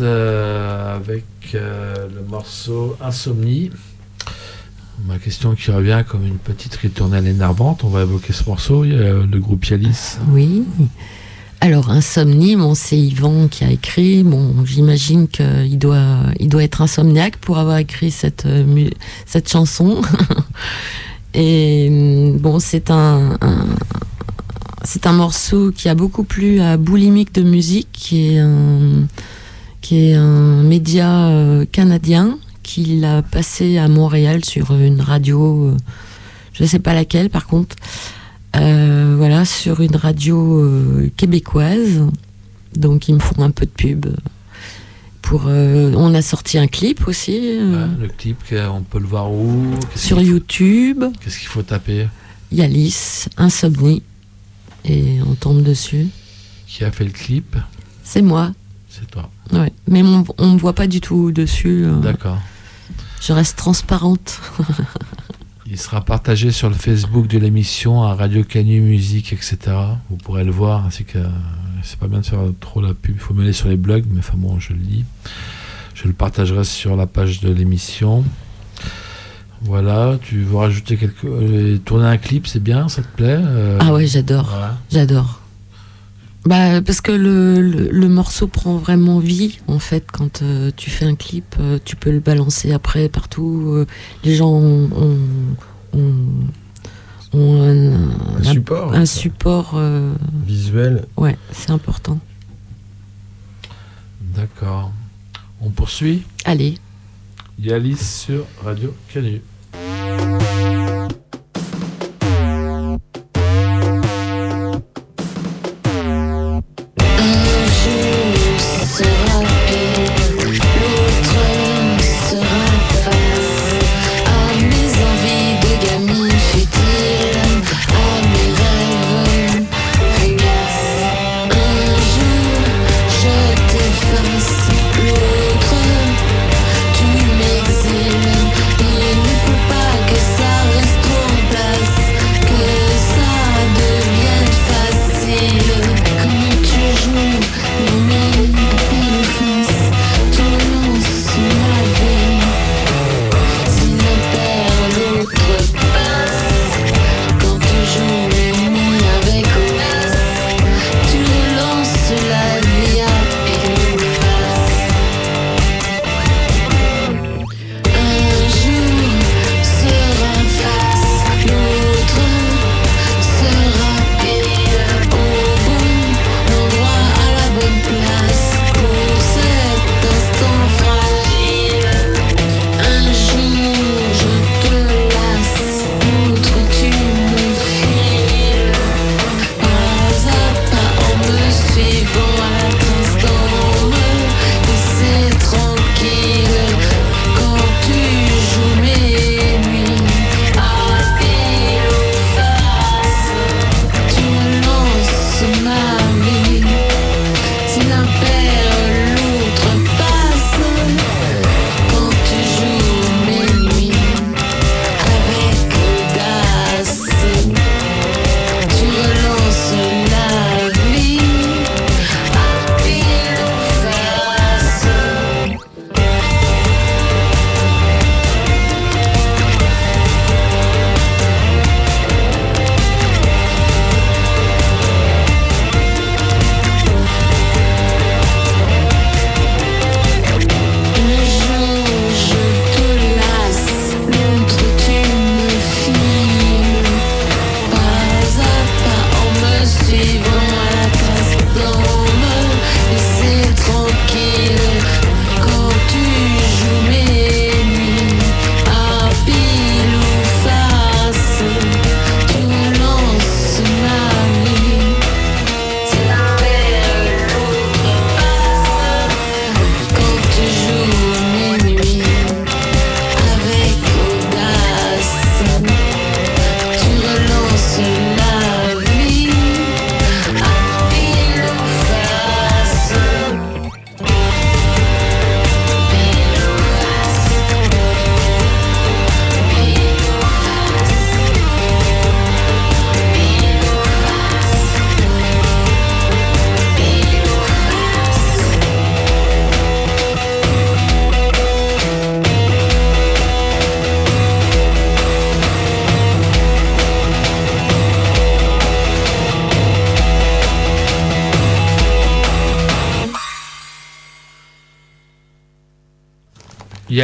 Euh, avec euh, le morceau Insomnie. Ma question qui revient comme une petite ritournelle énervante, on va évoquer ce morceau, le groupe Yalis. Oui. Alors, Insomnie, bon, c'est Yvan qui a écrit. Bon, j'imagine qu'il doit, il doit être insomniaque pour avoir écrit cette, euh, cette chanson. Et bon, c'est un, c'est un morceau qui a beaucoup plu à Boulimique de musique, qui qui est un média euh, canadien qui l'a passé à Montréal sur une radio, euh, je ne sais pas laquelle par contre. Euh, voilà, sur une radio euh, québécoise. Donc ils me font un peu de pub. Pour, on a sorti un clip aussi Ouais, le clip, on peut le voir où? Sur qu'il YouTube. Qu'est-ce qu'il faut taper? Yalis, Insomnie. Et on tombe dessus. Qui a fait le clip? C'est moi. C'est toi. Ouais. Mais on ne me voit pas du tout dessus. euh, D'accord. je reste transparente. Il sera partagé sur le Facebook de l'émission à Radio Canu Musique, etc. Vous pourrez le voir, ainsi que c'est pas bien de faire trop la pub, il faut mêler sur les blogs, mais enfin bon, je le dis. Je le partagerai sur la page de l'émission. Voilà, tu veux rajouter quelque... euh, tourner un clip, c'est bien, ça te plaît Euh, Ah ouais, j'adore. voilà. J'adore. Bah, parce que le, le, le morceau prend vraiment vie, en fait, quand euh, tu fais un clip, euh, tu peux le balancer après partout. euh, les gens ont, ont, ont- ont un, support un support. visuel. ouais, c'est important. D'accord. On poursuit? Allez, Yalis sur Radio Canu.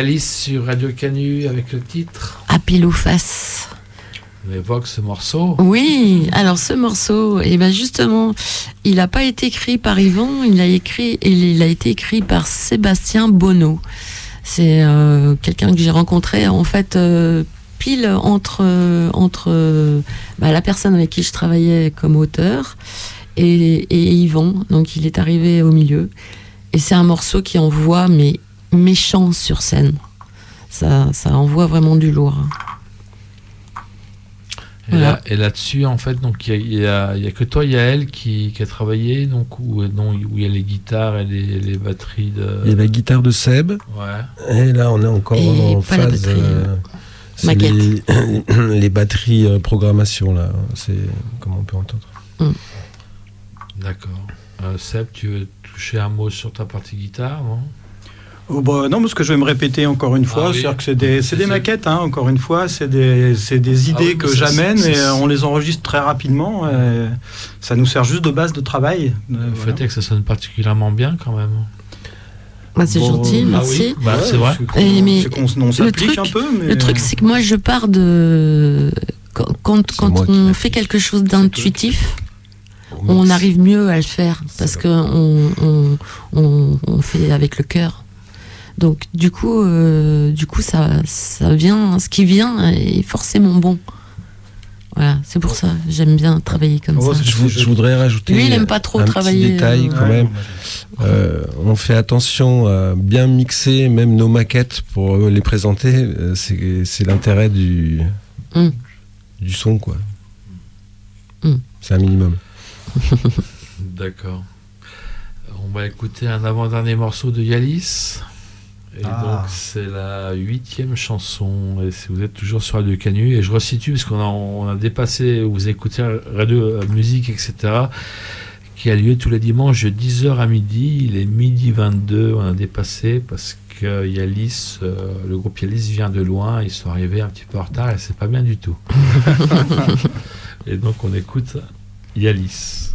Sur Radio Canu avec le titre. À pile ou face. On évoque ce morceau. Oui, alors ce morceau, et ben justement, il n'a pas été écrit par Yvan, il a écrit, il a été écrit par Sébastien Bonneau. C'est euh, quelqu'un que j'ai rencontré en fait euh, pile entre entre bah, la personne avec qui je travaillais comme auteur et, et Yvan. Donc il est arrivé au milieu. Et c'est un morceau qui envoie mais méchant sur scène. Ça, ça envoie vraiment du lourd. Et, là, et là-dessus, en fait, donc il y, a, que toi, Yael, qui, qui a travaillé, donc où, où il y a les guitares et les, les batteries de. Il y a la guitare de Seb. Ouais. Et là, on est encore Et en pas la phase. batterie, euh, c'est maquette. les, les batteries euh, programmation là. C'est comme on peut entendre. D'accord. Euh, Seb, tu veux toucher un mot sur ta partie guitare, non? Oh, bah, non, parce que je vais me répéter encore une fois, Ah oui. c'est-à-dire que c'est des, c'est des C'est- maquettes, hein, encore une fois, c'est des, c'est des idées Ah oui, mais que j'amène c'est- et c'est- euh, on les enregistre très rapidement. et ça nous sert juste de base de travail. Euh, Le voilà. fait est que ça sonne particulièrement bien quand même. Ah, c'est Bon, gentil, ah merci. Bah, c'est vrai. c'est qu'on- Et mais c'est qu'on on s'applique un peu. Mais Le truc, c'est que moi, je pars de. Quand, C'est on fait quelque chose d'intuitif, Au on arrive mieux à le faire parce C'est que on, on, on, on fait avec le cœur. Donc, du coup, euh, du coup ça, ça vient, ce qui vient est forcément bon. Voilà, c'est pour ça, j'aime bien travailler comme Oh, ça. Je, vou- je voudrais rajouter Lui, il aime pas trop un travailler, petit détail euh, quand Ouais, même. Euh, on fait attention à bien mixer même nos maquettes pour les présenter. C'est c'est l'intérêt du, Mm. du son, quoi. Mm. C'est un minimum. D'accord. On va écouter un avant-dernier morceau de Yalis. Et Ah. donc, c'est la huitième chanson. Et vous êtes toujours sur Radio Canu, et je resitue parce qu'on a, on a dépassé, vous écoutez Radio euh, Musique, etc., qui a lieu tous les dimanches de 10h à midi. Il est midi 22, on a dépassé parce que Yalis, euh, le groupe Yalis vient de loin. Ils sont arrivés un petit peu en retard et c'est pas bien du tout. et donc, on écoute Yalis.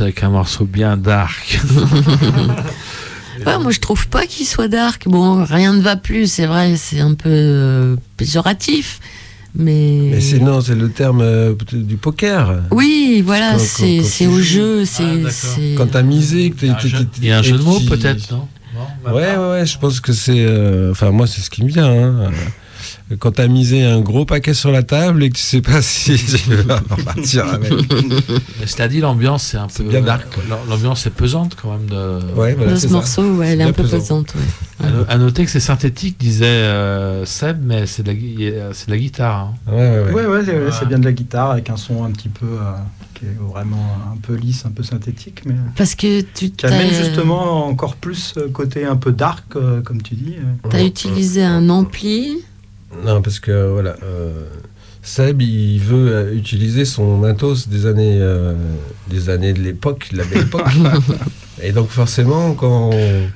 Avec un morceau bien dark. Ouais, moi je trouve pas qu'il soit dark. Bon, rien ne va plus, c'est vrai, c'est un peu euh, péjoratif. Mais, Mais c'est non, c'est le terme euh, du poker. oui, voilà, Quand- c'est quand- quand c'est tu au jeu, c'est c'est- Quand t'as misé, que Il y a un t'es- jeu- t'es- il y a un et jeu de mots peut-être, non? Ouais, ouais, je pense que c'est. euh, Enfin, moi, c'est ce qui me vient. hein. Euh, Quand t'as misé un gros paquet sur la table et que tu sais pas si tu vas repartir avec. Mais cela dit, l'ambiance c'est un peu. bien dark, l'am- L'ambiance est pesante quand même. De... Ouais, voilà, de c'est ce morceau, ouais, elle est un peu pesant. pesante. ouais. À, no- à noter que c'est synthétique, disait euh, Seb, mais c'est de la, gui- euh, c'est de la guitare. hein. Ouais, ouais, ouais. Ouais, ouais, c'est- Ouais. c'est bien de la guitare avec un son un petit peu euh, qui est vraiment un peu lisse, un peu synthétique, mais Parce que tu qui amène justement encore plus euh, côté un peu dark, euh, comme tu dis. euh. T'as utilisé un ampli. Non, parce que voilà, euh, Seb, il veut euh, utiliser son matos des années, euh, des années de l'époque, de la belle époque. Et donc forcément, quand on,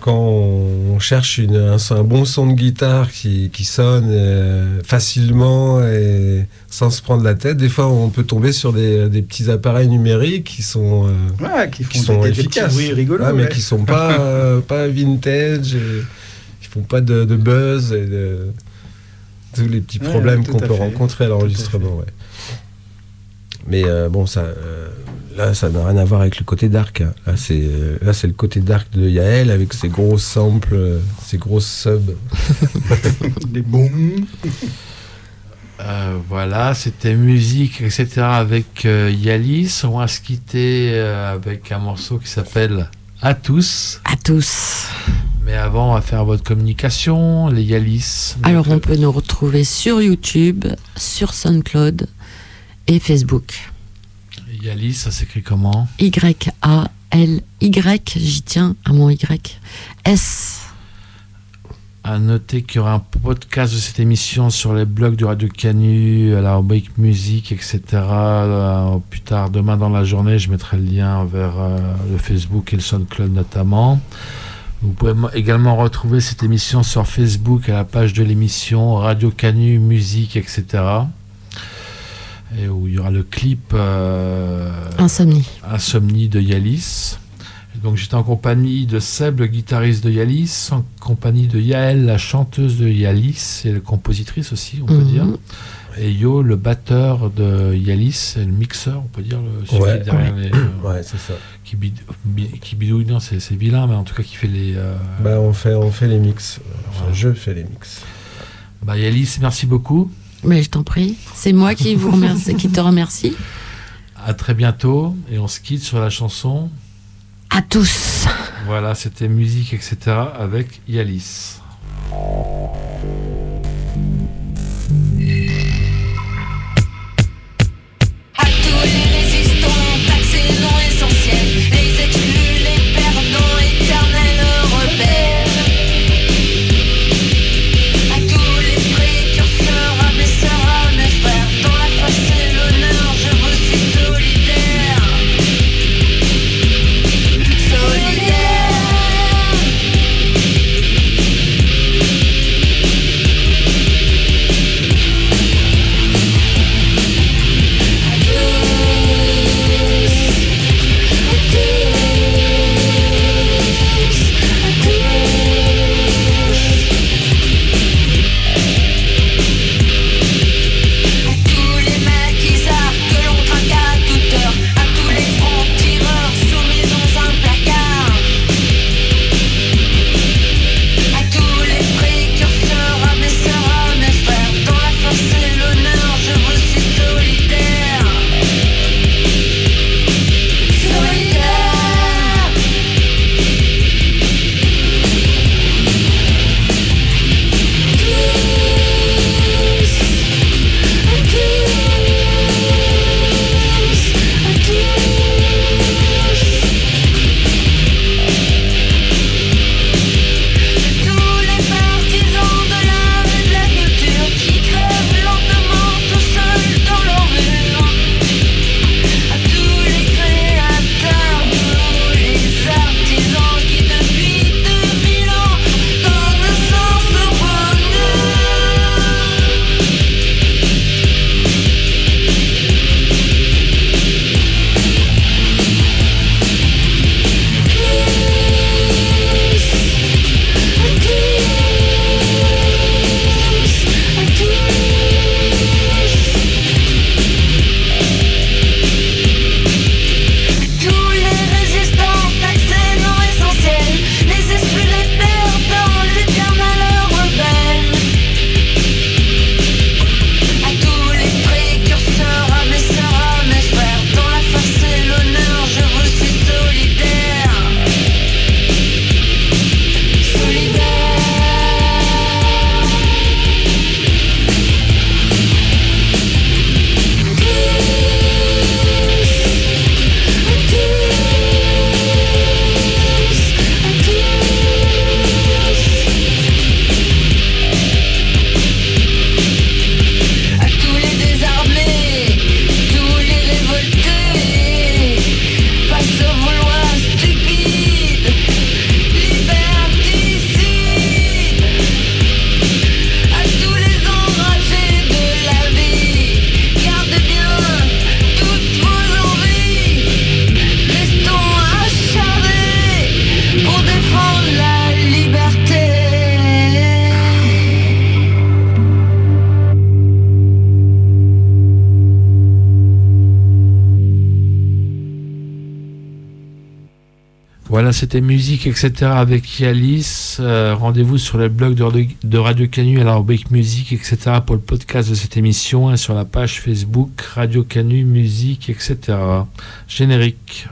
quand on cherche une, un, bon son de guitare qui, qui sonne euh, facilement et sans se prendre la tête, des fois on peut tomber sur des, des petits appareils numériques qui sont, euh, Ouais, qui font qui sont des, des efficaces, bruits rigolos. Ouais, mais ouais. qui sont pas, euh, pas vintage, et ils font pas de, de buzz et de tous les petits Ouais, problèmes qu'on peut fait. rencontrer à l'enregistrement. Ouais. Mais euh, bon, ça, euh, là, ça n'a rien à voir avec le côté dark. hein. Là, c'est euh, là, c'est le côté dark de Yael avec ses gros samples, euh, ses grosses subs. Des bons. Euh, voilà, c'était musique, etc. avec euh, Yalis. On va se quitter euh, avec un morceau qui s'appelle À tous. À tous. Mais avant, on va faire votre communication, les Yalis. Alors on peut nous retrouver sur YouTube, sur SoundCloud et Facebook. Yalis, ça s'écrit comment? Y-A-L-Y, j'y tiens à mon Y. S. À noter qu'il y aura un podcast de cette émission sur les blogs de Radio Canu, à la rubrique musique, etc. Euh, plus tard, demain dans la journée, je mettrai le lien vers euh, le Facebook et le SoundCloud notamment. Vous pouvez également retrouver cette émission sur Facebook à la page de l'émission Radio Canu Musique, etc. Et où il y aura le clip euh, Insomnie. Insomnie de Yalis. Et donc j'étais en compagnie de Seb, le guitariste de Yalis, en compagnie de Yael, la chanteuse de Yalis et la compositrice aussi, on peut Mhm. dire. Et Yo, le batteur de Yalis, le mixeur, on peut dire, le, celui Ouais. qui est derrière les, euh, Ouais, c'est ça. qui, bid- bi- qui bidouille, non, c'est c'est vilain, mais en tout cas qui fait les. euh, Bah, on fait, on fait les mix. Enfin, je fais les mix. bah, Yalis, merci beaucoup. Mais je t'en prie. C'est moi qui vous remercie, qui te remercie. À très bientôt et on se quitte sur la chanson. À tous. Voilà, c'était musique, etc. avec Yalis. C'était musique, etc. avec Yalis. Euh, rendez-vous sur le blog de, Radio Canu à la rubrique musique, etc. pour le podcast de cette émission, hein, sur la page Facebook Radio Canu Musique, etc. Générique.